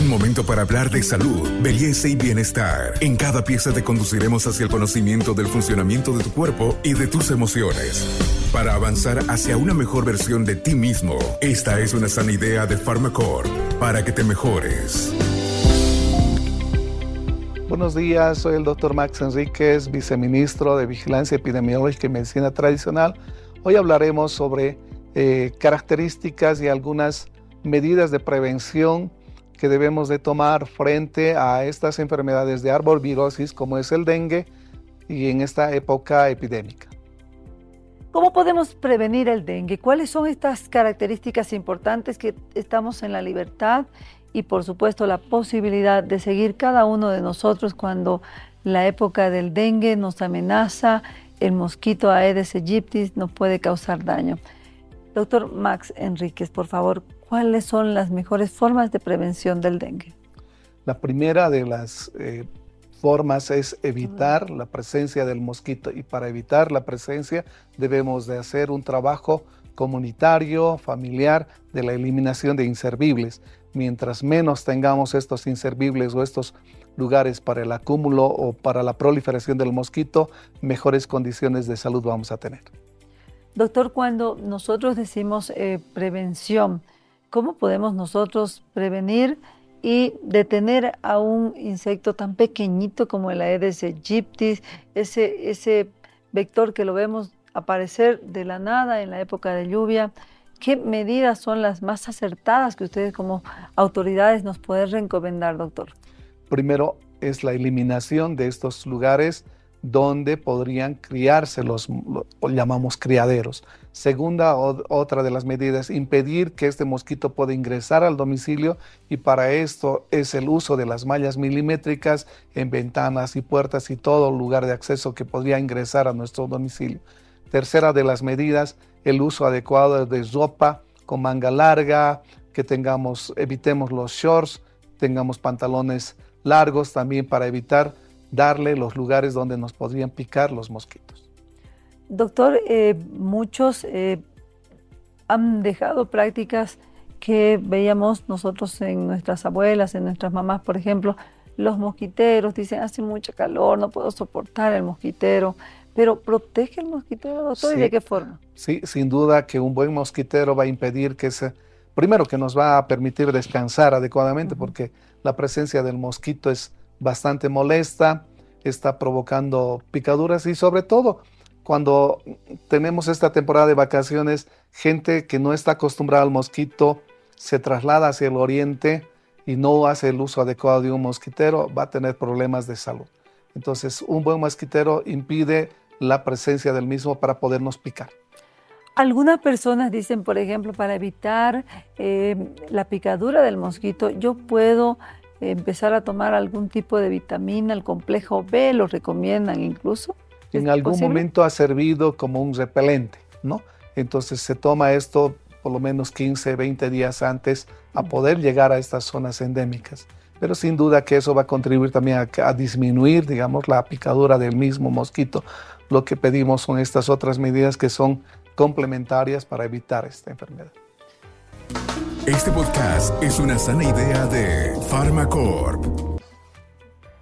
Un momento para hablar de salud, belleza y bienestar. En cada pieza te conduciremos hacia el conocimiento del funcionamiento de tu cuerpo y de tus emociones. Para avanzar hacia una mejor versión de ti mismo, esta es una sana idea de Pharmacore para que te mejores. Buenos días, soy el doctor Max Enríquez, viceministro de Vigilancia Epidemiológica y Medicina Tradicional. Hoy hablaremos sobre eh, características y algunas medidas de prevención que debemos de tomar frente a estas enfermedades de arbovirosis como es el dengue y en esta época epidémica. ¿Cómo podemos prevenir el dengue? ¿Cuáles son estas características importantes que estamos en la libertad y por supuesto la posibilidad de seguir cada uno de nosotros cuando la época del dengue nos amenaza, el mosquito Aedes aegypti nos puede causar daño? Doctor Max Enríquez, por favor, ¿cuáles son las mejores formas de prevención del dengue? La primera de las eh, formas es evitar la presencia del mosquito y para evitar la presencia debemos de hacer un trabajo comunitario, familiar, de la eliminación de inservibles. Mientras menos tengamos estos inservibles o estos lugares para el acúmulo o para la proliferación del mosquito, mejores condiciones de salud vamos a tener. Doctor, cuando nosotros decimos eh, prevención, ¿Cómo podemos nosotros prevenir y detener a un insecto tan pequeñito como el Aedes aegypti, ese, ese vector que lo vemos aparecer de la nada en la época de lluvia? ¿Qué medidas son las más acertadas que ustedes como autoridades nos pueden recomendar, doctor? Primero es la eliminación de estos lugares donde podrían criarse los, llamamos criaderos. Segunda, otra de las medidas, impedir que este mosquito pueda ingresar al domicilio y para esto es el uso de las mallas milimétricas en ventanas y puertas y todo lugar de acceso que podría ingresar a nuestro domicilio. Tercera de las medidas, el uso adecuado de ropa con manga larga, que tengamos, evitemos los shorts, tengamos pantalones largos también para evitar darle los lugares donde nos podrían picar los mosquitos. Doctor, eh, muchos eh, han dejado prácticas que veíamos nosotros en nuestras abuelas, en nuestras mamás, por ejemplo, los mosquiteros, dicen, hace mucho calor, no puedo soportar el mosquitero, pero ¿protege el mosquitero, doctor? ¿Y de qué forma? Sí, sin duda que un buen mosquitero va a impedir que se, primero que nos va a permitir descansar adecuadamente, porque la presencia del mosquito es bastante molesta, está provocando picaduras y sobre todo cuando tenemos esta temporada de vacaciones, gente que no está acostumbrada al mosquito se traslada hacia el oriente y no hace el uso adecuado de un mosquitero, va a tener problemas de salud. Entonces, un buen mosquitero impide la presencia del mismo para podernos picar. Algunas personas dicen, por ejemplo, para evitar eh, la picadura del mosquito, yo puedo empezar a tomar algún tipo de vitamina, el complejo B, lo recomiendan incluso. En algún momento ha servido como un repelente, ¿no? Entonces se toma esto por lo menos 15, 20 días antes a poder llegar a estas zonas endémicas. Pero sin duda que eso va a contribuir también a, a disminuir, digamos, la picadura del mismo mosquito. Lo que pedimos son estas otras medidas que son complementarias para evitar esta enfermedad. Este podcast es una sana idea de Pharmacorp.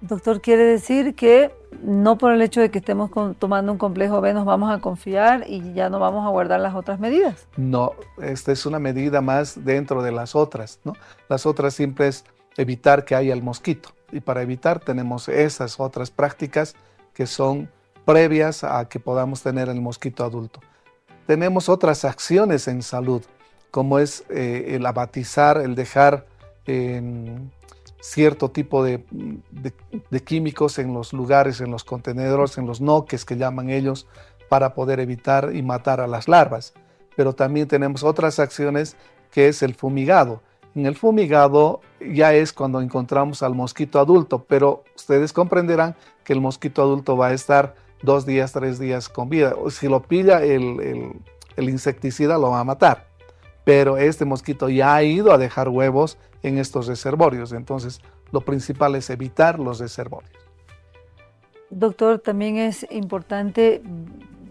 Doctor, quiere decir que no por el hecho de que estemos tomando un complejo B nos vamos a confiar y ya no vamos a guardar las otras medidas. No, esta es una medida más dentro de las otras, ¿no? Las otras siempre es evitar que haya el mosquito y para evitar tenemos esas otras prácticas que son previas a que podamos tener el mosquito adulto. Tenemos otras acciones en salud como es eh, el abatizar, el dejar cierto tipo de, químicos en los lugares, en los contenedores, en los noques que llaman ellos, para poder evitar y matar a las larvas. Pero también tenemos otras acciones que es el fumigado. En el fumigado ya es cuando encontramos al mosquito adulto, pero ustedes comprenderán que el mosquito adulto va a estar dos días, tres días con vida. Si lo pilla el insecticida, lo va a matar pero este mosquito ya ha ido a dejar huevos en estos reservorios. Entonces, lo principal es evitar los reservorios. Doctor, también es importante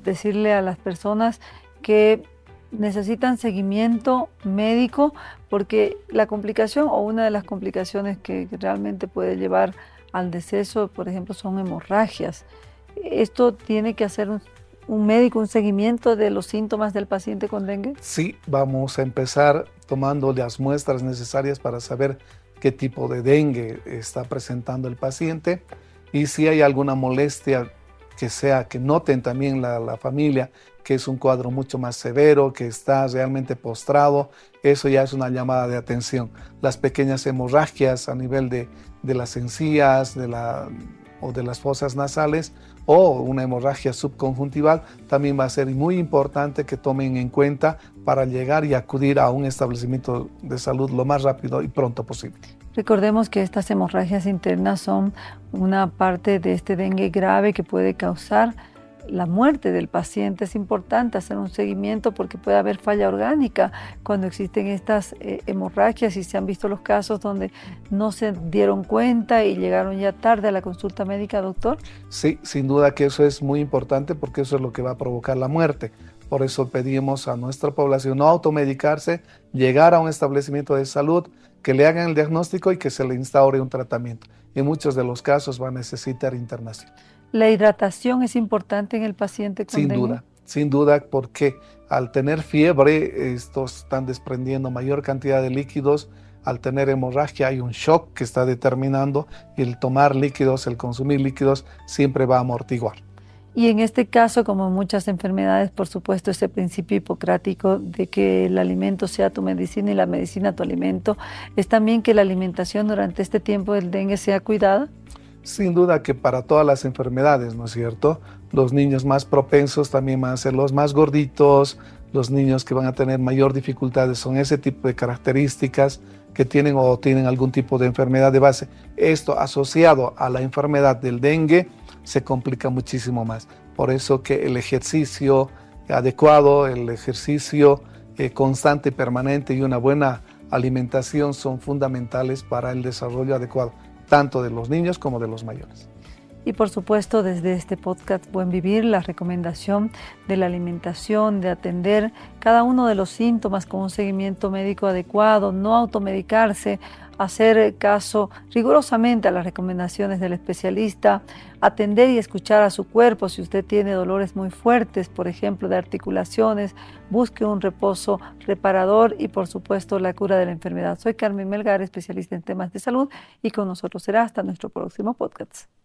decirle a las personas que necesitan seguimiento médico porque la complicación o una de las complicaciones que realmente puede llevar al deceso, por ejemplo, son hemorragias. ¿Esto tiene que hacer médico un seguimiento de los síntomas del paciente con dengue? Sí, vamos a empezar tomando las muestras necesarias para saber qué tipo de dengue está presentando el paciente y si hay alguna molestia que sea, que noten también la, la familia que es un cuadro mucho más severo, que está realmente postrado, eso ya es una llamada de atención. Las pequeñas hemorragias a nivel de, de las encías de la, o de las fosas nasales o una hemorragia subconjuntival también va a ser muy importante que tomen en cuenta para llegar y acudir a un establecimiento de salud lo más rápido y pronto posible. Recordemos que estas hemorragias internas son una parte de este dengue grave que puede causar la muerte del paciente. Es importante hacer un seguimiento porque puede haber falla orgánica cuando existen estas eh, hemorragias y se han visto los casos donde no se dieron cuenta y llegaron ya tarde a la consulta médica, doctor. Sí, sin duda que eso es muy importante porque eso es lo que va a provocar la muerte. Por eso pedimos a nuestra población no automedicarse, llegar a un establecimiento de salud, que le hagan el diagnóstico y que se le instaure un tratamiento. En muchos de los casos va a necesitar internación. ¿La hidratación es importante en el paciente con Sin duda, sin duda, porque al tener fiebre, estos están desprendiendo mayor cantidad de líquidos. Al tener hemorragia hay un shock que está determinando y el tomar líquidos, el consumir líquidos, siempre va a amortiguar. Y en este caso, como en muchas enfermedades, por supuesto, ese principio hipocrático de que el alimento sea tu medicina y la medicina tu alimento, es también que la alimentación durante este tiempo del dengue sea cuidada. Sin duda que para todas las enfermedades, ¿no es cierto? Los niños más propensos también van a ser los más gorditos, los niños que van a tener mayor dificultades son ese tipo de características que tienen o tienen algún tipo de enfermedad de base. Esto asociado a la enfermedad del dengue se complica muchísimo más. Por eso que el ejercicio adecuado, el ejercicio eh, constante permanente y una buena alimentación son fundamentales para el desarrollo adecuado tanto de los niños como de los mayores. Y por supuesto, desde este podcast Buen Vivir, la recomendación de la alimentación, de atender cada uno de los síntomas con un seguimiento médico adecuado, no automedicarse, hacer caso rigurosamente a las recomendaciones del especialista, atender y escuchar a su cuerpo. Si usted tiene dolores muy fuertes, por ejemplo, de articulaciones, busque un reposo reparador y, por supuesto, la cura de la enfermedad. Soy Carmen Melgar, especialista en temas de salud, y con nosotros será hasta nuestro próximo podcast.